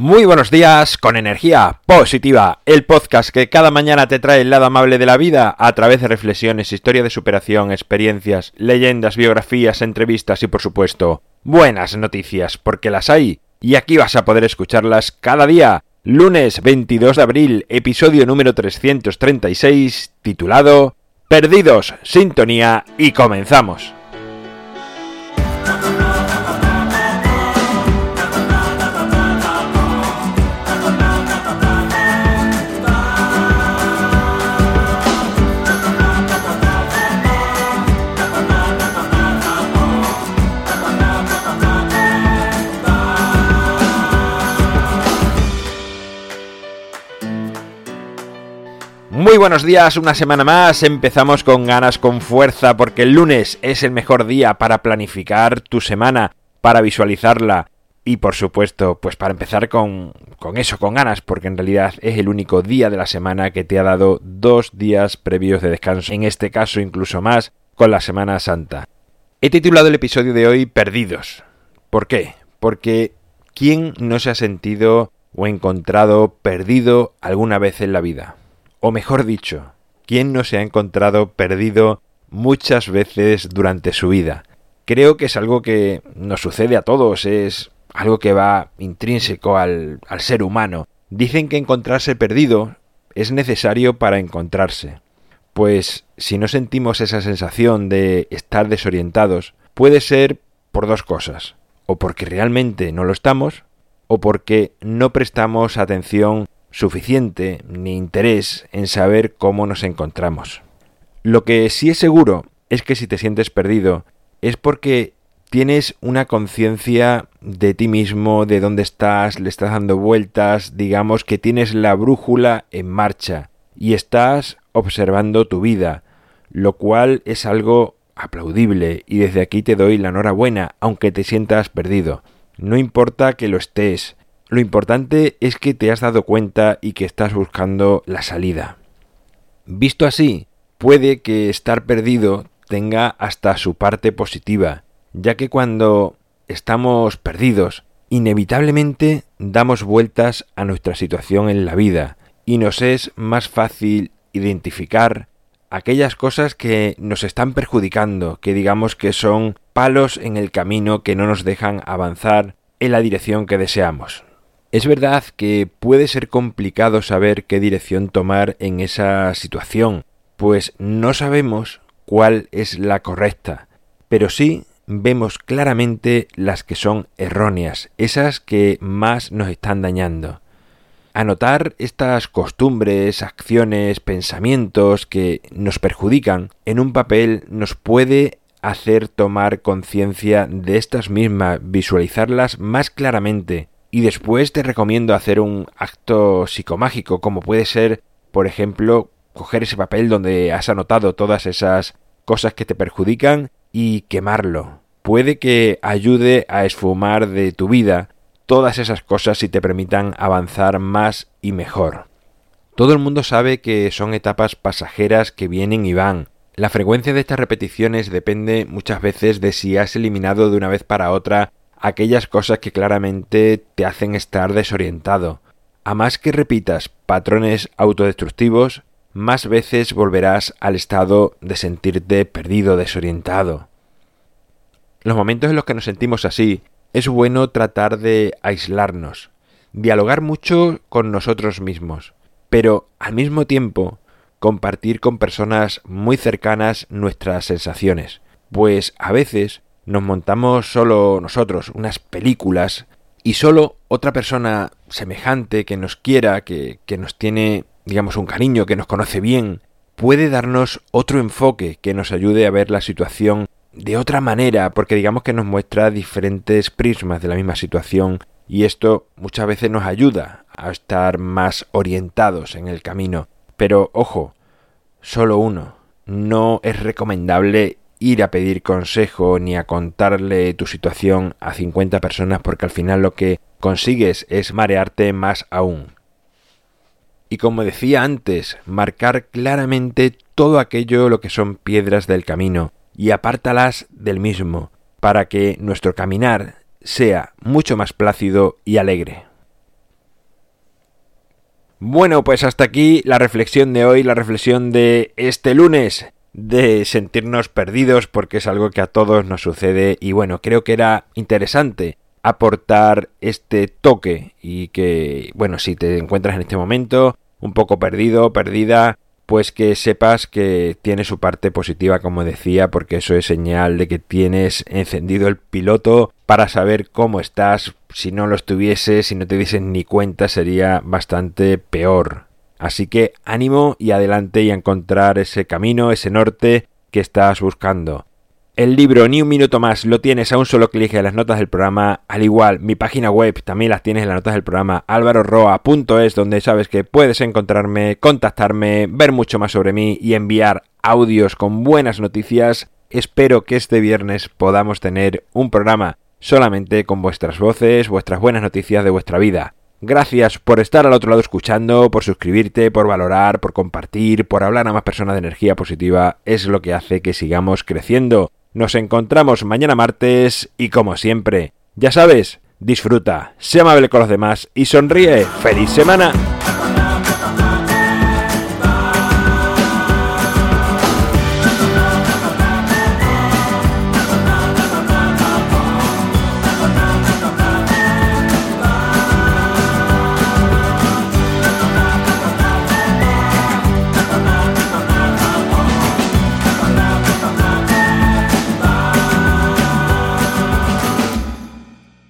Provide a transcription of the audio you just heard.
Muy buenos días con energía positiva, el podcast que cada mañana te trae el lado amable de la vida a través de reflexiones, historia de superación, experiencias, leyendas, biografías, entrevistas y por supuesto buenas noticias, porque las hay y aquí vas a poder escucharlas cada día. Lunes 22 de abril, episodio número 336, titulado Perdidos, Sintonía y comenzamos. Buenos días, una semana más, empezamos con ganas, con fuerza, porque el lunes es el mejor día para planificar tu semana, para visualizarla y por supuesto, pues para empezar con, con eso, con ganas, porque en realidad es el único día de la semana que te ha dado dos días previos de descanso, en este caso incluso más con la Semana Santa. He titulado el episodio de hoy Perdidos. ¿Por qué? Porque ¿quién no se ha sentido o encontrado perdido alguna vez en la vida? O mejor dicho, ¿quién no se ha encontrado perdido muchas veces durante su vida? Creo que es algo que nos sucede a todos, es algo que va intrínseco al, al ser humano. Dicen que encontrarse perdido es necesario para encontrarse. Pues si no sentimos esa sensación de estar desorientados, puede ser por dos cosas. O porque realmente no lo estamos, o porque no prestamos atención suficiente ni interés en saber cómo nos encontramos. Lo que sí es seguro es que si te sientes perdido es porque tienes una conciencia de ti mismo, de dónde estás, le estás dando vueltas, digamos que tienes la brújula en marcha y estás observando tu vida, lo cual es algo aplaudible y desde aquí te doy la enhorabuena, aunque te sientas perdido. No importa que lo estés, lo importante es que te has dado cuenta y que estás buscando la salida. Visto así, puede que estar perdido tenga hasta su parte positiva, ya que cuando estamos perdidos, inevitablemente damos vueltas a nuestra situación en la vida y nos es más fácil identificar aquellas cosas que nos están perjudicando, que digamos que son palos en el camino que no nos dejan avanzar en la dirección que deseamos. Es verdad que puede ser complicado saber qué dirección tomar en esa situación, pues no sabemos cuál es la correcta, pero sí vemos claramente las que son erróneas, esas que más nos están dañando. Anotar estas costumbres, acciones, pensamientos que nos perjudican en un papel nos puede hacer tomar conciencia de estas mismas, visualizarlas más claramente y después te recomiendo hacer un acto psicomágico, como puede ser, por ejemplo, coger ese papel donde has anotado todas esas cosas que te perjudican y quemarlo. Puede que ayude a esfumar de tu vida todas esas cosas y te permitan avanzar más y mejor. Todo el mundo sabe que son etapas pasajeras que vienen y van. La frecuencia de estas repeticiones depende muchas veces de si has eliminado de una vez para otra aquellas cosas que claramente te hacen estar desorientado. A más que repitas patrones autodestructivos, más veces volverás al estado de sentirte perdido, desorientado. Los momentos en los que nos sentimos así, es bueno tratar de aislarnos, dialogar mucho con nosotros mismos, pero al mismo tiempo compartir con personas muy cercanas nuestras sensaciones, pues a veces nos montamos solo nosotros unas películas y solo otra persona semejante que nos quiera, que, que nos tiene, digamos, un cariño, que nos conoce bien, puede darnos otro enfoque que nos ayude a ver la situación de otra manera, porque digamos que nos muestra diferentes prismas de la misma situación y esto muchas veces nos ayuda a estar más orientados en el camino. Pero ojo, solo uno. No es recomendable ir a pedir consejo ni a contarle tu situación a 50 personas porque al final lo que consigues es marearte más aún. Y como decía antes, marcar claramente todo aquello lo que son piedras del camino y apártalas del mismo para que nuestro caminar sea mucho más plácido y alegre. Bueno, pues hasta aquí la reflexión de hoy, la reflexión de este lunes, de sentirnos perdidos porque es algo que a todos nos sucede y bueno, creo que era interesante aportar este toque y que, bueno, si te encuentras en este momento un poco perdido, perdida, pues que sepas que tiene su parte positiva, como decía, porque eso es señal de que tienes encendido el piloto para saber cómo estás. Si no lo estuviese, si no te dieses ni cuenta, sería bastante peor. Así que ánimo y adelante y a encontrar ese camino, ese norte que estás buscando. El libro Ni un minuto más lo tienes a un solo clic en las notas del programa. Al igual, mi página web también las tienes en las notas del programa alvaroroa.es donde sabes que puedes encontrarme, contactarme, ver mucho más sobre mí y enviar audios con buenas noticias. Espero que este viernes podamos tener un programa solamente con vuestras voces, vuestras buenas noticias de vuestra vida. Gracias por estar al otro lado escuchando, por suscribirte, por valorar, por compartir, por hablar a más personas de energía positiva. Es lo que hace que sigamos creciendo. Nos encontramos mañana martes y como siempre, ya sabes, disfruta, sé amable con los demás y sonríe. ¡Feliz semana!